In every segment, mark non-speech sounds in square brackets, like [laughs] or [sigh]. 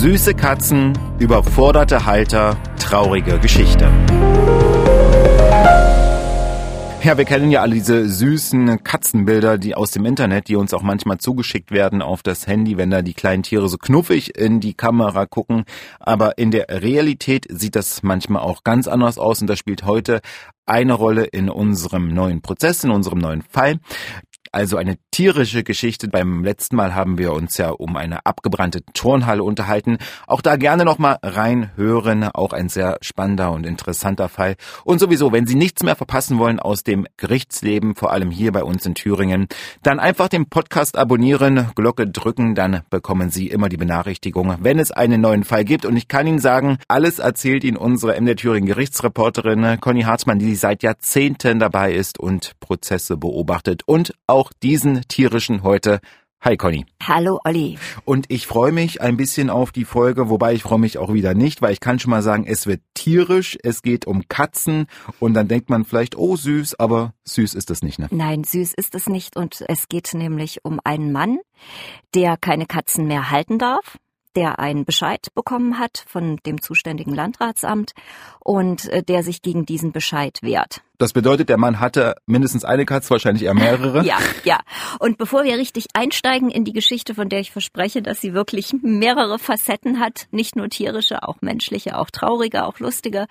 Süße Katzen, überforderte Halter, traurige Geschichte. Ja, wir kennen ja alle diese süßen Katzenbilder, die aus dem Internet, die uns auch manchmal zugeschickt werden auf das Handy, wenn da die kleinen Tiere so knuffig in die Kamera gucken. Aber in der Realität sieht das manchmal auch ganz anders aus und das spielt heute eine Rolle in unserem neuen Prozess, in unserem neuen Fall also eine tierische Geschichte. Beim letzten Mal haben wir uns ja um eine abgebrannte Turnhalle unterhalten. Auch da gerne nochmal reinhören. Auch ein sehr spannender und interessanter Fall. Und sowieso, wenn Sie nichts mehr verpassen wollen aus dem Gerichtsleben, vor allem hier bei uns in Thüringen, dann einfach den Podcast abonnieren, Glocke drücken, dann bekommen Sie immer die Benachrichtigung, wenn es einen neuen Fall gibt. Und ich kann Ihnen sagen, alles erzählt Ihnen unsere MD Thüringen Gerichtsreporterin Conny Hartmann, die seit Jahrzehnten dabei ist und Prozesse beobachtet und auch auch diesen tierischen heute. Hi Conny. Hallo Olli. Und ich freue mich ein bisschen auf die Folge, wobei ich freue mich auch wieder nicht, weil ich kann schon mal sagen, es wird tierisch, es geht um Katzen und dann denkt man vielleicht, oh süß, aber süß ist es nicht, ne? Nein, süß ist es nicht und es geht nämlich um einen Mann, der keine Katzen mehr halten darf der einen Bescheid bekommen hat von dem zuständigen Landratsamt und äh, der sich gegen diesen Bescheid wehrt. Das bedeutet, der Mann hatte mindestens eine Katze, wahrscheinlich eher mehrere. [laughs] ja, ja. Und bevor wir richtig einsteigen in die Geschichte, von der ich verspreche, dass sie wirklich mehrere Facetten hat, nicht nur tierische, auch menschliche, auch traurige, auch lustige,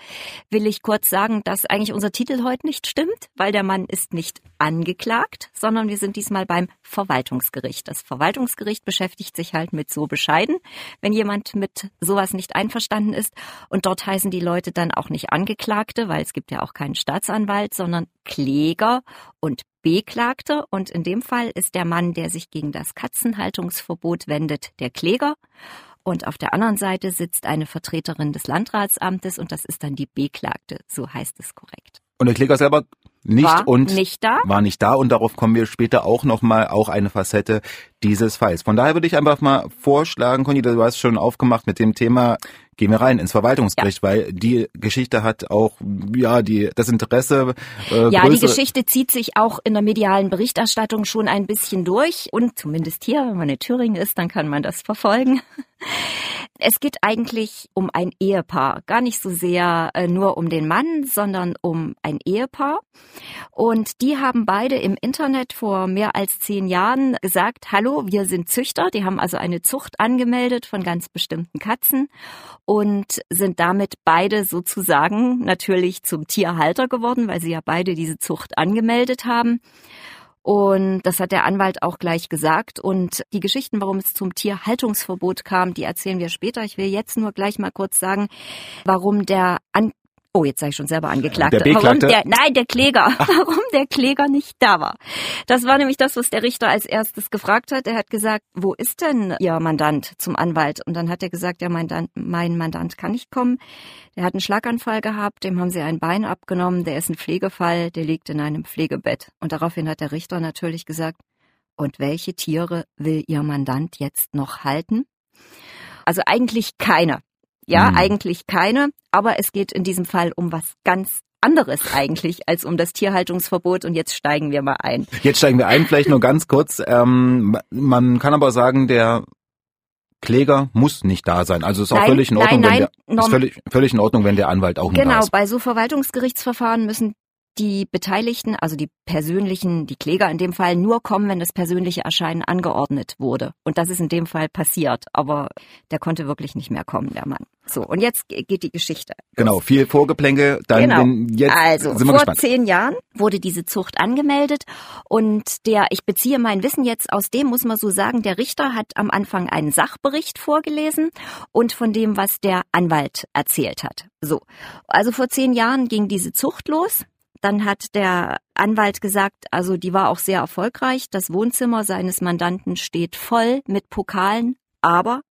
will ich kurz sagen, dass eigentlich unser Titel heute nicht stimmt, weil der Mann ist nicht angeklagt, sondern wir sind diesmal beim Verwaltungsgericht. Das Verwaltungsgericht beschäftigt sich halt mit so bescheiden, wenn jemand mit sowas nicht einverstanden ist. Und dort heißen die Leute dann auch nicht Angeklagte, weil es gibt ja auch keinen Staatsanwalt Rechtsanwalt, sondern Kläger und Beklagte. Und in dem Fall ist der Mann, der sich gegen das Katzenhaltungsverbot wendet, der Kläger. Und auf der anderen Seite sitzt eine Vertreterin des Landratsamtes und das ist dann die Beklagte. So heißt es korrekt. Und der Kläger selber nicht war und nicht da. war nicht da und darauf kommen wir später auch nochmal, auch eine Facette dieses Falls. Von daher würde ich einfach mal vorschlagen, Conny, du hast schon aufgemacht mit dem Thema gehen wir rein ins Verwaltungsgericht, ja. weil die Geschichte hat auch ja die das Interesse. Äh, ja, die Geschichte zieht sich auch in der medialen Berichterstattung schon ein bisschen durch und zumindest hier, wenn man in Thüringen ist, dann kann man das verfolgen. [laughs] Es geht eigentlich um ein Ehepaar, gar nicht so sehr äh, nur um den Mann, sondern um ein Ehepaar. Und die haben beide im Internet vor mehr als zehn Jahren gesagt, hallo, wir sind Züchter. Die haben also eine Zucht angemeldet von ganz bestimmten Katzen und sind damit beide sozusagen natürlich zum Tierhalter geworden, weil sie ja beide diese Zucht angemeldet haben. Und das hat der Anwalt auch gleich gesagt. Und die Geschichten, warum es zum Tierhaltungsverbot kam, die erzählen wir später. Ich will jetzt nur gleich mal kurz sagen, warum der An Oh, jetzt sage ich schon selber angeklagt. Der Warum der, nein, der Kläger. Ach. [laughs] Warum der Kläger nicht da war. Das war nämlich das, was der Richter als erstes gefragt hat. Er hat gesagt, wo ist denn Ihr Mandant zum Anwalt? Und dann hat er gesagt, ja, mein, mein Mandant kann nicht kommen. Der hat einen Schlaganfall gehabt, dem haben sie ein Bein abgenommen, der ist ein Pflegefall, der liegt in einem Pflegebett. Und daraufhin hat der Richter natürlich gesagt, und welche Tiere will Ihr Mandant jetzt noch halten? Also eigentlich keine. Ja, mhm. eigentlich keine. Aber es geht in diesem Fall um was ganz anderes eigentlich als um das Tierhaltungsverbot und jetzt steigen wir mal ein. Jetzt steigen wir ein, vielleicht nur ganz kurz. Ähm, man kann aber sagen, der Kläger muss nicht da sein. Also ist auch nein, völlig in Ordnung, nein, nein, wenn der, ist völlig, völlig in Ordnung, wenn der Anwalt auch nicht genau, da ist. Genau, bei so Verwaltungsgerichtsverfahren müssen die Beteiligten, also die persönlichen, die Kläger in dem Fall, nur kommen, wenn das persönliche Erscheinen angeordnet wurde. Und das ist in dem Fall passiert. Aber der konnte wirklich nicht mehr kommen, der Mann. So, und jetzt geht die Geschichte. Los. Genau, viel Vorgeplänke. Dann genau. jetzt also, sind wir vor gespannt. zehn Jahren wurde diese Zucht angemeldet. Und der, ich beziehe mein Wissen jetzt aus dem, muss man so sagen, der Richter hat am Anfang einen Sachbericht vorgelesen und von dem, was der Anwalt erzählt hat. So. Also vor zehn Jahren ging diese Zucht los. Dann hat der Anwalt gesagt, also die war auch sehr erfolgreich. Das Wohnzimmer seines Mandanten steht voll mit Pokalen, aber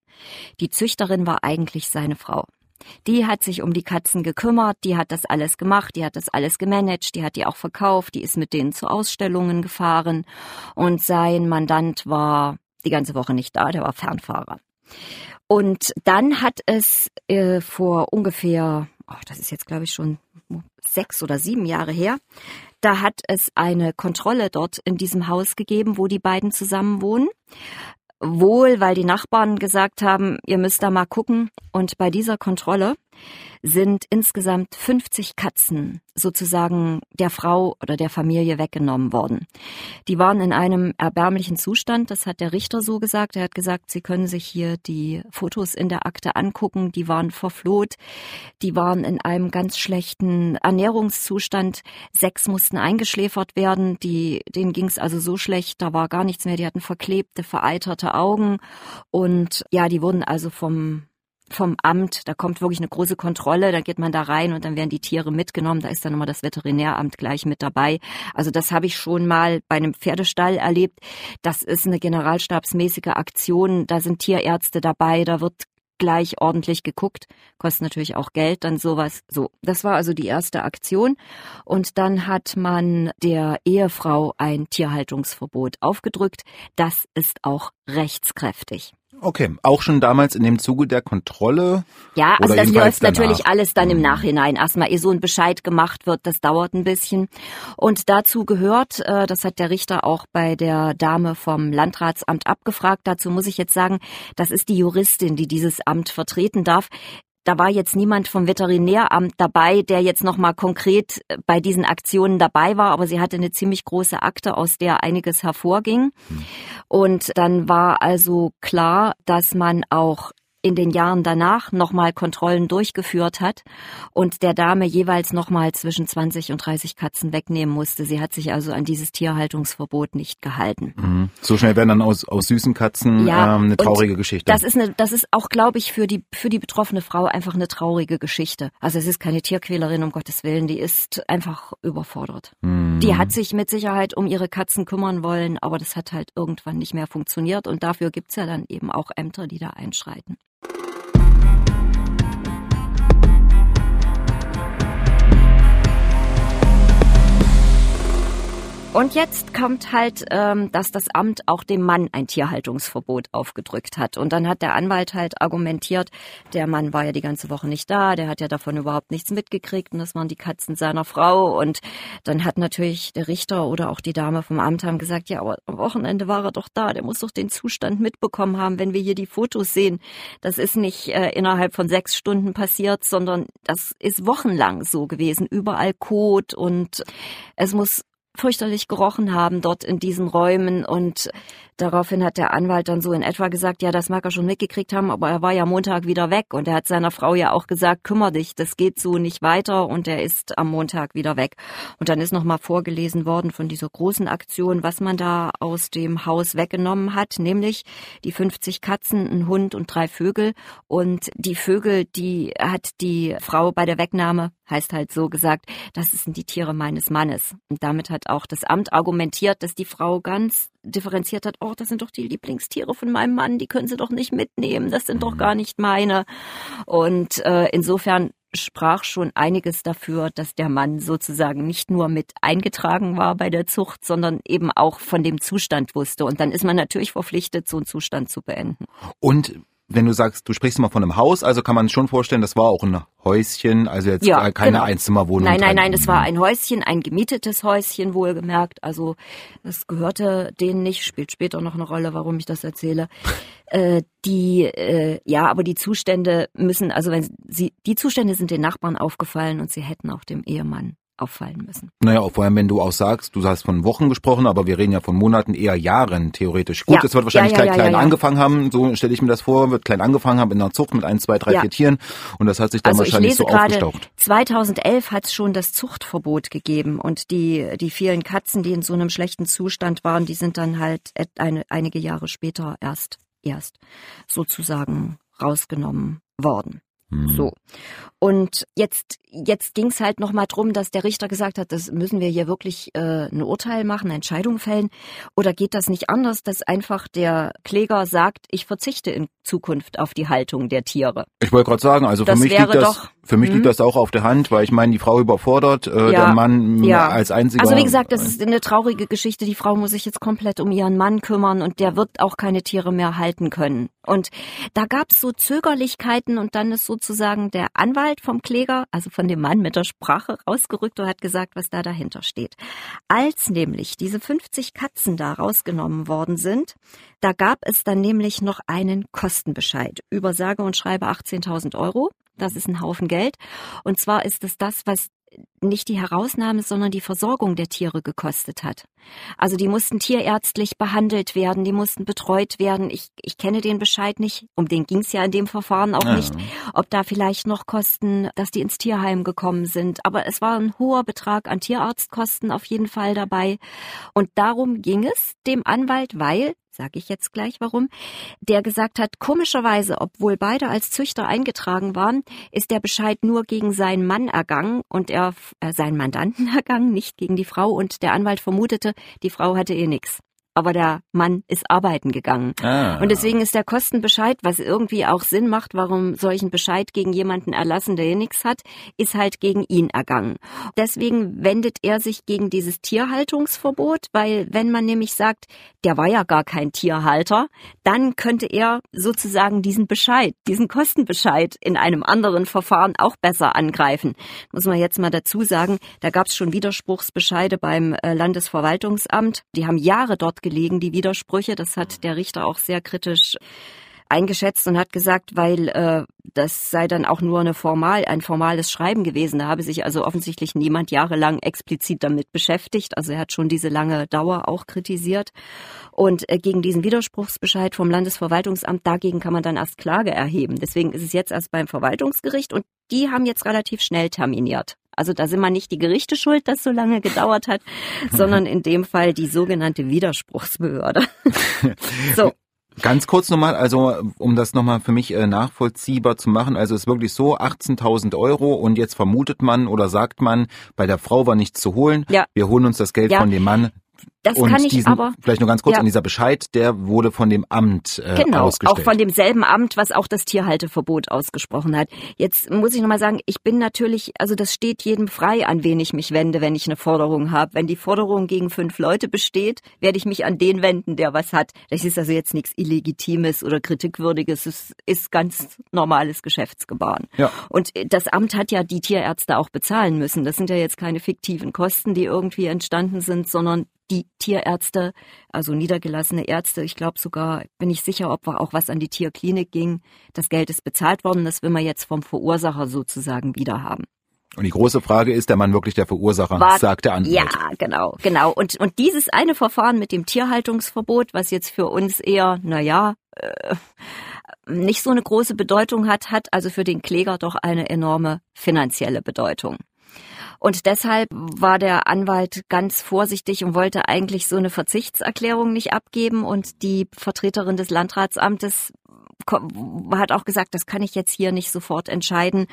die Züchterin war eigentlich seine Frau. Die hat sich um die Katzen gekümmert, die hat das alles gemacht, die hat das alles gemanagt, die hat die auch verkauft, die ist mit denen zu Ausstellungen gefahren und sein Mandant war die ganze Woche nicht da, der war Fernfahrer. Und dann hat es äh, vor ungefähr, oh, das ist jetzt glaube ich schon sechs oder sieben Jahre her. Da hat es eine Kontrolle dort in diesem Haus gegeben, wo die beiden zusammen wohnen. wohl, weil die Nachbarn gesagt haben, ihr müsst da mal gucken. Und bei dieser Kontrolle sind insgesamt 50 Katzen sozusagen der Frau oder der Familie weggenommen worden. Die waren in einem erbärmlichen Zustand, das hat der Richter so gesagt. Er hat gesagt, Sie können sich hier die Fotos in der Akte angucken, die waren verfloht, die waren in einem ganz schlechten Ernährungszustand. Sechs mussten eingeschläfert werden, die, denen ging es also so schlecht, da war gar nichts mehr, die hatten verklebte, vereiterte Augen und ja, die wurden also vom vom Amt, da kommt wirklich eine große Kontrolle, da geht man da rein und dann werden die Tiere mitgenommen, da ist dann immer das Veterinäramt gleich mit dabei. Also das habe ich schon mal bei einem Pferdestall erlebt. Das ist eine generalstabsmäßige Aktion, da sind Tierärzte dabei, da wird gleich ordentlich geguckt, kostet natürlich auch Geld, dann sowas. So, das war also die erste Aktion. Und dann hat man der Ehefrau ein Tierhaltungsverbot aufgedrückt. Das ist auch rechtskräftig. Okay, auch schon damals in dem Zuge der Kontrolle? Ja, also das läuft danach. natürlich alles dann im mhm. Nachhinein. Erstmal, ehe so ein Bescheid gemacht wird, das dauert ein bisschen. Und dazu gehört, äh, das hat der Richter auch bei der Dame vom Landratsamt abgefragt, dazu muss ich jetzt sagen, das ist die Juristin, die dieses Amt vertreten darf da war jetzt niemand vom Veterinäramt dabei, der jetzt nochmal konkret äh, bei diesen Aktionen dabei war, aber sie hatte eine ziemlich große Akte, aus der einiges hervorging. Hm. Und dann war also klar, dass man auch in den Jahren danach nochmal Kontrollen durchgeführt hat und der Dame jeweils nochmal zwischen 20 und 30 Katzen wegnehmen musste. Sie hat sich also an dieses Tierhaltungsverbot nicht gehalten. Mhm. So schnell werden dann aus, aus süßen Katzen ja, ähm, eine traurige Geschichte. Das ist, eine, das ist auch, glaube ich, für die, für die betroffene Frau einfach eine traurige Geschichte. Also es ist keine Tierquälerin, um Gottes Willen, die ist einfach überfordert. Mhm. Die hat sich mit Sicherheit um ihre Katzen kümmern wollen, aber das hat halt irgendwann nicht mehr funktioniert und dafür gibt's ja dann eben auch Ämter, die da einschreiten. Und jetzt kommt halt, ähm, dass das Amt auch dem Mann ein Tierhaltungsverbot aufgedrückt hat. Und dann hat der Anwalt halt argumentiert, der Mann war ja die ganze Woche nicht da, der hat ja davon überhaupt nichts mitgekriegt und das waren die Katzen seiner Frau. Und dann hat natürlich der Richter oder auch die Dame vom Amt haben gesagt, ja, aber am Wochenende war er doch da, der muss doch den Zustand mitbekommen haben, wenn wir hier die Fotos sehen. Das ist nicht äh, innerhalb von sechs Stunden passiert, sondern das ist wochenlang so gewesen. Überall Kot und es muss fürchterlich gerochen haben dort in diesen Räumen. Und Daraufhin hat der Anwalt dann so in etwa gesagt, ja, das mag er schon mitgekriegt haben, aber er war ja Montag wieder weg. Und er hat seiner Frau ja auch gesagt, kümmer dich, das geht so nicht weiter. Und er ist am Montag wieder weg. Und dann ist nochmal vorgelesen worden von dieser großen Aktion, was man da aus dem Haus weggenommen hat, nämlich die 50 Katzen, ein Hund und drei Vögel. Und die Vögel, die hat die Frau bei der Wegnahme heißt halt so gesagt, das sind die Tiere meines Mannes. Und damit hat auch das Amt argumentiert, dass die Frau ganz differenziert hat, oh, das sind doch die Lieblingstiere von meinem Mann, die können sie doch nicht mitnehmen, das sind doch mhm. gar nicht meine. Und äh, insofern sprach schon einiges dafür, dass der Mann sozusagen nicht nur mit eingetragen war bei der Zucht, sondern eben auch von dem Zustand wusste. Und dann ist man natürlich verpflichtet, so einen Zustand zu beenden. Und wenn du sagst, du sprichst mal von einem Haus, also kann man schon vorstellen, das war auch ein Häuschen, also jetzt ja, keine genau. Einzimmerwohnung. Nein, nein, nein, das war ein Häuschen, ein gemietetes Häuschen, wohlgemerkt. Also das gehörte denen nicht, spielt später noch eine Rolle, warum ich das erzähle. [laughs] äh, die, äh, ja, aber die Zustände müssen, also wenn sie, die Zustände sind den Nachbarn aufgefallen und sie hätten auch dem Ehemann auffallen müssen. Naja, vor allem wenn du auch sagst, du hast von Wochen gesprochen, aber wir reden ja von Monaten, eher Jahren theoretisch. Gut, es wird wahrscheinlich ja, ja, klein, klein angefangen haben, so stelle ich mir das vor, wird klein angefangen haben in der Zucht mit ein, zwei, drei, vier Tieren und das hat sich dann also wahrscheinlich so grade, aufgestaucht. 2011 hat es schon das Zuchtverbot gegeben und die, die vielen Katzen, die in so einem schlechten Zustand waren, die sind dann halt eine, einige Jahre später erst, erst sozusagen rausgenommen worden. Mhm. So. Und jetzt, jetzt ging es halt nochmal drum, dass der Richter gesagt hat, das müssen wir hier wirklich äh, ein Urteil machen, eine Entscheidung fällen. Oder geht das nicht anders, dass einfach der Kläger sagt, ich verzichte in Zukunft auf die Haltung der Tiere? Ich wollte gerade sagen, also für mich, liegt das, Für mich liegt Hm? das auch auf der Hand, weil ich meine, die Frau überfordert, äh, Ja, der Mann ja. als einziger. Also wie gesagt, das ist eine traurige Geschichte. Die Frau muss sich jetzt komplett um ihren Mann kümmern und der wird auch keine Tiere mehr halten können. Und da gab es so Zögerlichkeiten und dann ist sozusagen der Anwalt vom Kläger, also von dem Mann mit der Sprache rausgerückt und hat gesagt, was da dahinter steht. Als nämlich diese 50 Katzen da rausgenommen worden sind, da gab es dann nämlich noch einen Kostenbescheid über sage und schreibe 18.000 Euro. Das ist ein Haufen Geld. Und zwar ist es das, was nicht die Herausnahme, sondern die Versorgung der Tiere gekostet hat. Also die mussten tierärztlich behandelt werden, die mussten betreut werden. Ich, ich kenne den Bescheid nicht, um den ging es ja in dem Verfahren auch Ja. nicht, ob da vielleicht noch Kosten, dass die ins Tierheim gekommen sind. Aber es war ein hoher Betrag an Tierarztkosten auf jeden Fall dabei. Und darum ging es dem Anwalt, weil sage ich jetzt gleich warum, der gesagt hat, komischerweise, obwohl beide als Züchter eingetragen waren, ist der Bescheid nur gegen seinen Mann ergangen und er äh, seinen Mandanten [laughs] ergangen, nicht gegen die Frau und der Anwalt vermutete, die Frau hatte eh nix. Aber der Mann ist arbeiten gegangen. Ah. Und deswegen ist der Kostenbescheid, was irgendwie auch Sinn macht, warum solchen Bescheid gegen jemanden erlassen, der hier nichts hat, ist halt gegen ihn ergangen. Deswegen wendet er sich gegen dieses Tierhaltungsverbot, weil wenn man nämlich sagt, der war ja gar kein Tierhalter, dann könnte er sozusagen diesen Bescheid, diesen Kostenbescheid in einem anderen Verfahren auch besser angreifen. Muss man jetzt mal dazu sagen, da gab es schon Widerspruchsbescheide beim äh, Landesverwaltungsamt. Die haben Jahre dort gelegen, die Widersprüche. Das hat der Richter auch sehr kritisch eingeschätzt und hat gesagt, weil äh, das sei dann auch nur eine formal, ein formales Schreiben gewesen. Da habe sich also offensichtlich niemand jahrelang explizit damit beschäftigt. Also er hat schon diese lange Dauer auch kritisiert. Und äh, gegen diesen Widerspruchsbescheid vom Landesverwaltungsamt, dagegen kann man dann erst Klage erheben. Deswegen ist es jetzt erst beim Verwaltungsgericht und die haben jetzt relativ schnell terminiert. Also da sind wir nicht die Gerichte schuld, dass so lange gedauert hat, [laughs] sondern in dem Fall die sogenannte Widerspruchsbehörde. [laughs] so. Ganz kurz nochmal, also um das nochmal für mich äh, nachvollziehbar zu machen, also es ist wirklich so 18.000 Euro und jetzt vermutet man oder sagt man, bei der Frau war nichts zu holen, Ja. wir holen uns das Geld Ja. von dem Mann. Das und kann ich diesen, aber. vielleicht nur ganz kurz Ja. an dieser Bescheid, der wurde von dem Amt äh, Genau, ausgestellt. auch von demselben Amt, was auch das Tierhalteverbot ausgesprochen hat. Jetzt muss ich nochmal sagen, ich bin natürlich, also das steht jedem frei, an wen ich mich wende, wenn ich eine Forderung habe. Wenn die Forderung gegen fünf Leute besteht, werde ich mich an den wenden, der was hat. Das ist also jetzt nichts Illegitimes oder Kritikwürdiges, es ist ganz normales Geschäftsgebaren. Ja. Und das Amt hat ja die Tierärzte auch bezahlen müssen. Das sind ja jetzt keine fiktiven Kosten, die irgendwie entstanden sind, sondern die Tierärzte, also niedergelassene Ärzte, ich glaube sogar, bin ich sicher, ob auch was an die Tierklinik ging. Das Geld ist bezahlt worden, das will man jetzt vom Verursacher sozusagen wieder haben. und die große Frage ist, der Mann wirklich der Verursacher, War- sagt der Anwalt. Ja, genau, genau. Und, und dieses eine Verfahren mit dem Tierhaltungsverbot, was jetzt für uns eher, na ja, äh, nicht so eine große Bedeutung hat, hat also für den Kläger doch eine enorme finanzielle Bedeutung. Und deshalb war der Anwalt ganz vorsichtig und wollte eigentlich so eine Verzichtserklärung nicht abgeben. Und die Vertreterin des Landratsamtes hat auch gesagt, das kann ich jetzt hier nicht sofort entscheiden.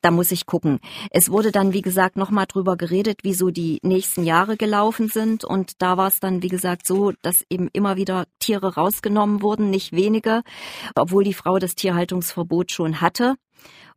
Da muss ich gucken. Es wurde dann, wie gesagt, nochmal drüber geredet, wie so die nächsten Jahre gelaufen sind. Und da war es dann, wie gesagt, so, dass eben immer wieder Tiere rausgenommen wurden, nicht wenige, obwohl die Frau das Tierhaltungsverbot schon hatte.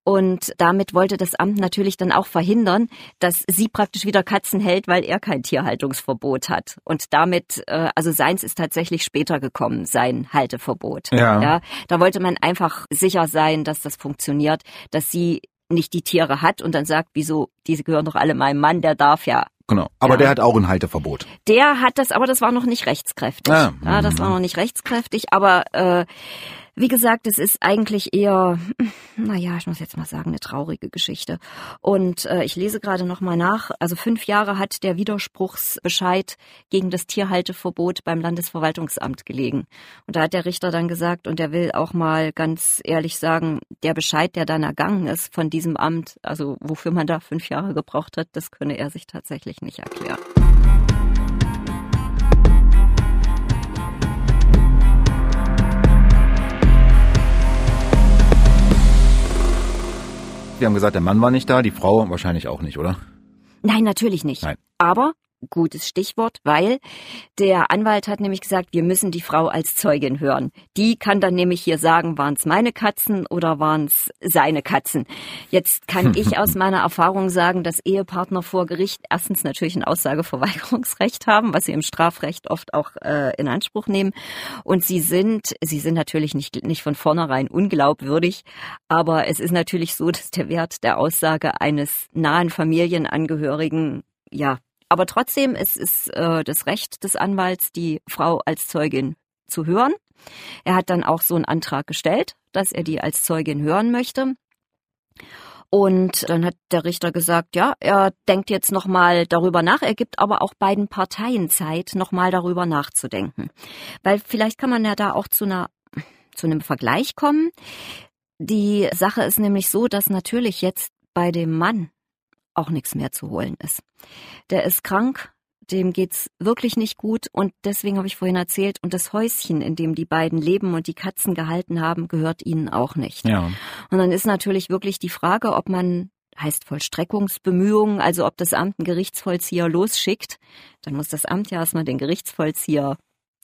Und damit wollte das Amt natürlich dann auch verhindern, dass sie praktisch wieder Katzen hält, weil er kein Tierhaltungsverbot hat. Und damit, äh, also seins ist tatsächlich später gekommen, sein Halteverbot. Ja. ja. Da wollte man einfach sicher sein, dass das funktioniert, dass sie nicht die Tiere hat und dann sagt, wieso, diese gehören doch alle meinem Mann, der darf ja. Genau. Aber Ja. der hat auch ein Halteverbot. Der hat das, aber das war noch nicht rechtskräftig. Ah, ja, das war noch nicht rechtskräftig, aber äh, wie gesagt, es ist eigentlich eher, naja, ich muss jetzt mal sagen, eine traurige Geschichte. Und äh, ich lese gerade noch mal nach. Also fünf Jahre hat der Widerspruchsbescheid gegen das Tierhalteverbot beim Landesverwaltungsamt gelegen. Und da hat der Richter dann gesagt, und er will auch mal ganz ehrlich sagen, der Bescheid, der dann ergangen ist von diesem Amt, also wofür man da fünf Jahre gebraucht hat, das könne er sich tatsächlich nicht erklären. Wir haben gesagt, der Mann war nicht da, die Frau wahrscheinlich auch nicht, oder? Nein, natürlich nicht. Nein. Aber gutes Stichwort, weil der Anwalt hat nämlich gesagt, wir müssen die Frau als Zeugin hören. Die kann dann nämlich hier sagen, waren es meine Katzen oder waren es seine Katzen. Jetzt kann [laughs] ich aus meiner Erfahrung sagen, dass Ehepartner vor Gericht erstens natürlich ein Aussageverweigerungsrecht haben, was sie im Strafrecht oft auch äh, in Anspruch nehmen. Und sie sind, sie sind natürlich nicht, nicht von vornherein unglaubwürdig, aber es ist natürlich so, dass der Wert der Aussage eines nahen Familienangehörigen ja aber trotzdem, es ist äh, das Recht des Anwalts, die Frau als Zeugin zu hören. Er hat dann auch so einen Antrag gestellt, dass er die als Zeugin hören möchte. Und dann hat der Richter gesagt, ja, er denkt jetzt nochmal darüber nach. Er gibt aber auch beiden Parteien Zeit, nochmal darüber nachzudenken. Weil vielleicht kann man ja da auch zu einer, zu einem Vergleich kommen. Die Sache ist nämlich so, dass natürlich jetzt bei dem Mann auch nichts mehr zu holen ist. Der ist krank, dem geht's wirklich nicht gut und deswegen habe ich vorhin erzählt und das Häuschen, in dem die beiden leben und die Katzen gehalten haben, gehört ihnen auch nicht. Ja. Und dann ist natürlich wirklich die Frage, ob man heißt Vollstreckungsbemühungen, also ob das Amt einen Gerichtsvollzieher losschickt, dann muss das Amt ja erstmal den Gerichtsvollzieher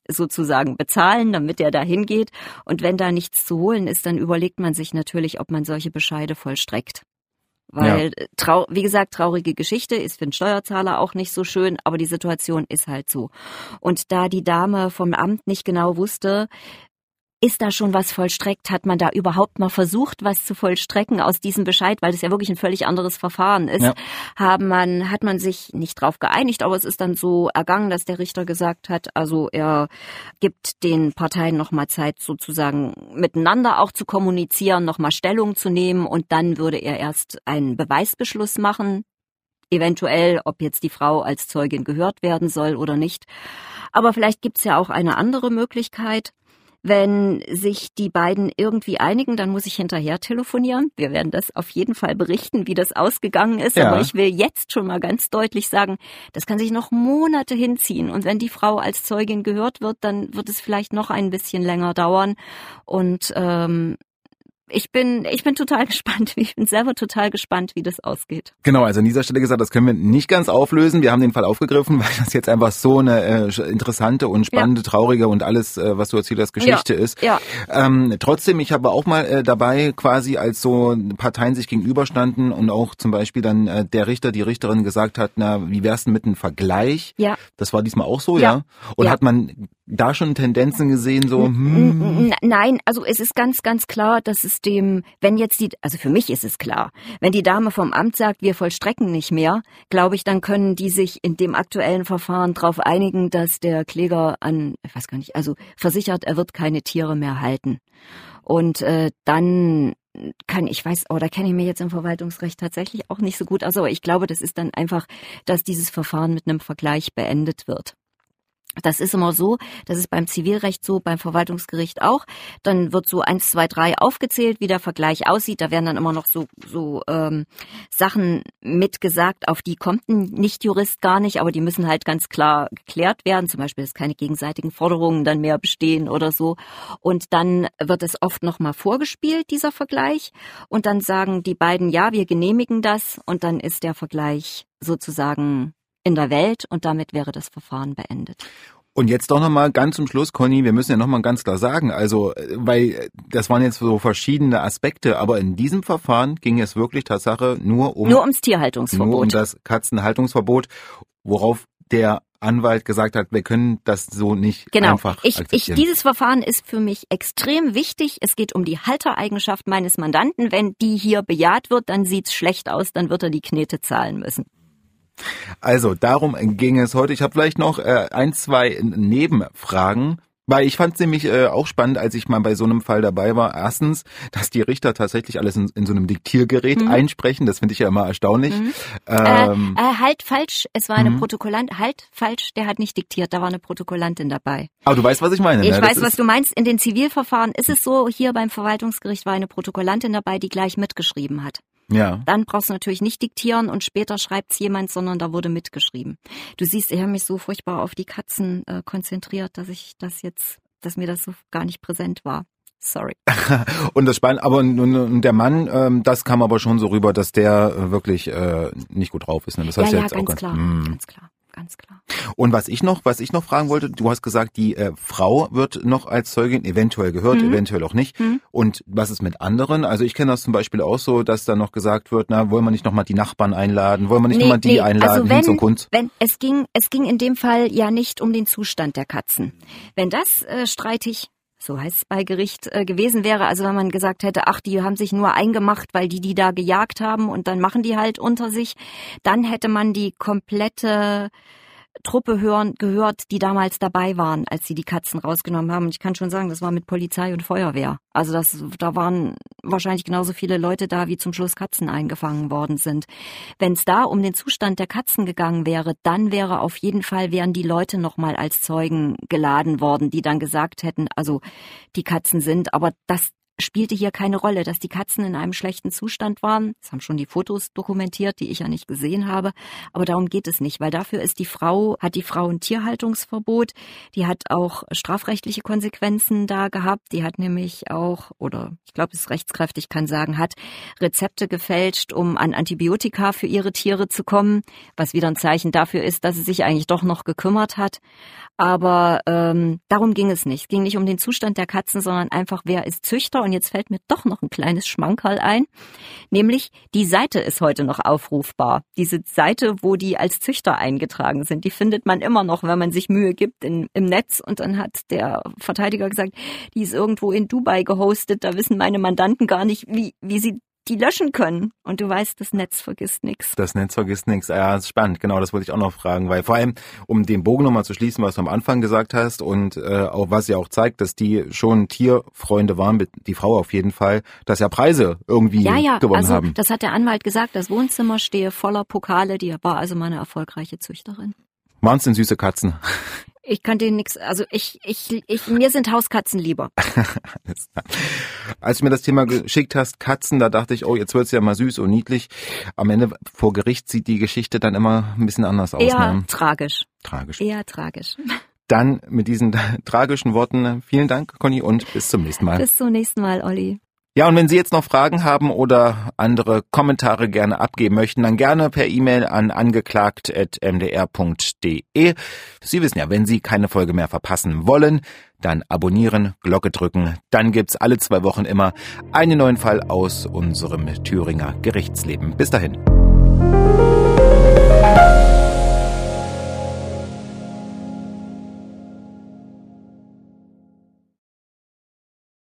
sozusagen bezahlen, damit er da hingeht. Und wenn da nichts zu holen ist, dann überlegt man sich natürlich, ob man solche Bescheide vollstreckt. Weil, ja. trau wie gesagt, traurige Geschichte ist für den Steuerzahler auch nicht so schön, aber die Situation ist halt so. Und da die Dame vom Amt nicht genau wusste, ist da schon was vollstreckt? Hat man da überhaupt mal versucht, was zu vollstrecken aus diesem Bescheid, weil das ja wirklich ein völlig anderes Verfahren ist? Ja. Haben man, hat man sich nicht drauf geeinigt, aber es ist dann so ergangen, dass der Richter gesagt hat, also er gibt den Parteien nochmal Zeit, sozusagen miteinander auch zu kommunizieren, nochmal Stellung zu nehmen und dann würde er erst einen Beweisbeschluss machen, eventuell, ob jetzt die Frau als Zeugin gehört werden soll oder nicht. Aber vielleicht gibt's ja auch eine andere Möglichkeit. Wenn sich die beiden irgendwie einigen, dann muss ich hinterher telefonieren. Wir werden das auf jeden Fall berichten, wie das ausgegangen ist. Ja. Aber ich will jetzt schon mal ganz deutlich sagen, das kann sich noch Monate hinziehen. Und wenn die Frau als Zeugin gehört wird, dann wird es vielleicht noch ein bisschen länger dauern. Und ähm, ich bin, ich bin total [laughs] gespannt. Ich bin selber total gespannt, wie das ausgeht. Genau, also an dieser Stelle gesagt, das können wir nicht ganz auflösen. Wir haben den Fall aufgegriffen, [laughs] weil das jetzt einfach so eine äh, interessante und spannende, ja. traurige und alles, äh, was du erzählt hast, Geschichte ja. ist. Ja. Ähm, trotzdem, ich habe auch mal äh, dabei quasi, als so Parteien sich gegenüberstanden und auch zum Beispiel dann äh, der Richter, die Richterin gesagt hat, na, wie wär's denn mit einem Vergleich? Ja. Das war diesmal auch so, ja? ja? Und hat man da schon Tendenzen gesehen, so? Hm? Nein, also es ist ganz, ganz klar, dass es dem, wenn jetzt die, also für mich ist es klar, wenn die Dame vom Amt sagt, wir vollstrecken nicht mehr, glaube ich, dann können die sich in dem aktuellen Verfahren darauf einigen, dass der Kläger an, ich weiß gar nicht, also versichert, er wird keine Tiere mehr halten. Und äh, dann kann ich weiß, oder oh, kenne ich mir jetzt im Verwaltungsrecht tatsächlich auch nicht so gut aus, aber ich glaube, das ist dann einfach, dass dieses Verfahren mit einem Vergleich beendet wird. Das ist immer so, das ist beim Zivilrecht so, beim Verwaltungsgericht auch. Dann wird so eins, zwei, drei aufgezählt, wie der Vergleich aussieht. Da werden dann immer noch so, so ähm, Sachen mitgesagt, auf die kommt ein Nichtjurist gar nicht, aber die müssen halt ganz klar geklärt werden. Zum Beispiel, dass keine gegenseitigen Forderungen dann mehr bestehen oder so. Und dann wird es oft nochmal vorgespielt, dieser Vergleich. Und dann sagen die beiden, ja, wir genehmigen das. Und dann ist der Vergleich sozusagen in der Welt und damit wäre das Verfahren beendet. Und jetzt doch nochmal ganz zum Schluss, Conny, wir müssen ja nochmal ganz klar sagen, also, weil das waren jetzt so verschiedene Aspekte, aber in diesem Verfahren ging es wirklich Tatsache nur um... Nur ums Tierhaltungsverbot. Nur um das Katzenhaltungsverbot, worauf der Anwalt gesagt hat, wir können das so nicht genau. einfach ich, ich, Dieses Verfahren ist für mich extrem wichtig. Es geht um die Haltereigenschaft meines Mandanten. Wenn die hier bejaht wird, dann sieht's schlecht aus, dann wird er die Knete zahlen müssen. Also darum ging es heute. Ich habe vielleicht noch äh, ein, zwei Nebenfragen. Weil ich fand es nämlich äh, auch spannend, als ich mal bei so einem Fall dabei war. Erstens, dass die Richter tatsächlich alles in, in so einem Diktiergerät mhm. einsprechen. Das finde ich ja immer erstaunlich. Mhm. Ähm, äh, äh, halt falsch. Es war eine mhm. Protokollant. Halt falsch. Der hat nicht diktiert. Da war eine Protokollantin dabei. Aber du weißt, was ich meine. Ich ne? weiß, was du meinst. In den Zivilverfahren ist es so. Hier beim Verwaltungsgericht war eine Protokollantin dabei, die gleich mitgeschrieben hat. Ja. Dann brauchst du natürlich nicht diktieren und später schreibt's jemand, sondern da wurde mitgeschrieben. Du siehst, ich habe mich so furchtbar auf die Katzen äh, konzentriert, dass ich das jetzt, dass mir das so gar nicht präsent war. Sorry. [laughs] und das Spannende, aber und, der Mann, ähm, das kam aber schon so rüber, dass der äh, wirklich äh, nicht gut drauf ist. Ne? Das heißt ja, ja, jetzt ganz auch ganz klar, mh. ganz klar. Ganz klar. Und was ich noch, was ich noch fragen wollte, du hast gesagt, die äh, Frau wird noch als Zeugin eventuell gehört, mhm. eventuell auch nicht. Mhm. Und was ist mit anderen? Also ich kenne das zum Beispiel auch so, dass da noch gesagt wird, na, wollen wir nicht nochmal die Nachbarn einladen, wollen wir nicht nee, nochmal die nee. einladen also wenn, hin zum Kunst? Wenn es ging, es ging in dem Fall ja nicht um den Zustand der Katzen. Wenn das äh, streitig so heißt es bei Gericht äh, gewesen wäre. Also wenn man gesagt hätte, ach, die haben sich nur eingemacht, weil die die da gejagt haben und dann machen die halt unter sich, dann hätte man die komplette Truppe hören, gehört, die damals dabei waren, als sie die Katzen rausgenommen haben. Ich kann schon sagen, das war mit Polizei und Feuerwehr. Also das, da waren wahrscheinlich genauso viele Leute da, wie zum Schluss Katzen eingefangen worden sind. Wenn es da um den Zustand der Katzen gegangen wäre, dann wäre auf jeden Fall, wären die Leute nochmal als Zeugen geladen worden, die dann gesagt hätten, also die Katzen sind, aber das spielte hier keine Rolle, dass die Katzen in einem schlechten Zustand waren. Das haben schon die Fotos dokumentiert, die ich ja nicht gesehen habe. Aber darum geht es nicht, weil dafür ist die Frau, hat die Frau ein Tierhaltungsverbot. Die hat auch strafrechtliche Konsequenzen da gehabt. Die hat nämlich auch, oder ich glaube, es ist rechtskräftig, kann sagen, hat Rezepte gefälscht, um an Antibiotika für ihre Tiere zu kommen, was wieder ein Zeichen dafür ist, dass sie sich eigentlich doch noch gekümmert hat. Aber ähm, darum ging es nicht. Es ging nicht um den Zustand der Katzen, sondern einfach, wer ist Züchter. Und jetzt fällt mir doch noch ein kleines Schmankerl ein. Nämlich, die Seite ist heute noch aufrufbar. Diese Seite, wo die als Züchter eingetragen sind, die findet man immer noch, wenn man sich Mühe gibt in, im Netz. Und dann hat der Verteidiger gesagt, die ist irgendwo in Dubai gehostet. Da wissen meine Mandanten gar nicht, wie, wie sie die löschen können. Und du weißt, das Netz vergisst nichts. Das Netz vergisst nichts. Ja, das ist spannend. Genau, das wollte ich auch noch fragen, weil vor allem, um den Bogen nochmal zu schließen, was du am Anfang gesagt hast und äh, auch was ja auch zeigt, dass die schon Tierfreunde waren, die Frau auf jeden Fall, dass ja Preise irgendwie ja, ja, gewonnen also, haben. Das hat der Anwalt gesagt. Das Wohnzimmer stehe voller Pokale. Die war also meine erfolgreiche Züchterin. Denn süße Katzen? [laughs] Ich kann denen nichts, also ich, ich, ich, mir sind Hauskatzen lieber. [laughs] Als du mir das Thema geschickt hast, Katzen, da dachte ich, oh, jetzt wird's ja mal süß und niedlich. Am Ende vor Gericht sieht die Geschichte dann immer ein bisschen anders aus. Eher ne? tragisch. Tragisch. Eher tragisch. [laughs] Dann mit diesen [laughs] tragischen Worten vielen Dank, Conny, und bis zum nächsten Mal. Bis zum nächsten Mal, Olli. Ja, und wenn Sie jetzt noch Fragen haben oder andere Kommentare gerne abgeben möchten, dann gerne per E-Mail an angeklagt.mdr.de. Sie wissen ja, wenn Sie keine Folge mehr verpassen wollen, dann abonnieren, Glocke drücken, dann gibt's alle zwei Wochen immer einen neuen Fall aus unserem Thüringer Gerichtsleben. Bis dahin.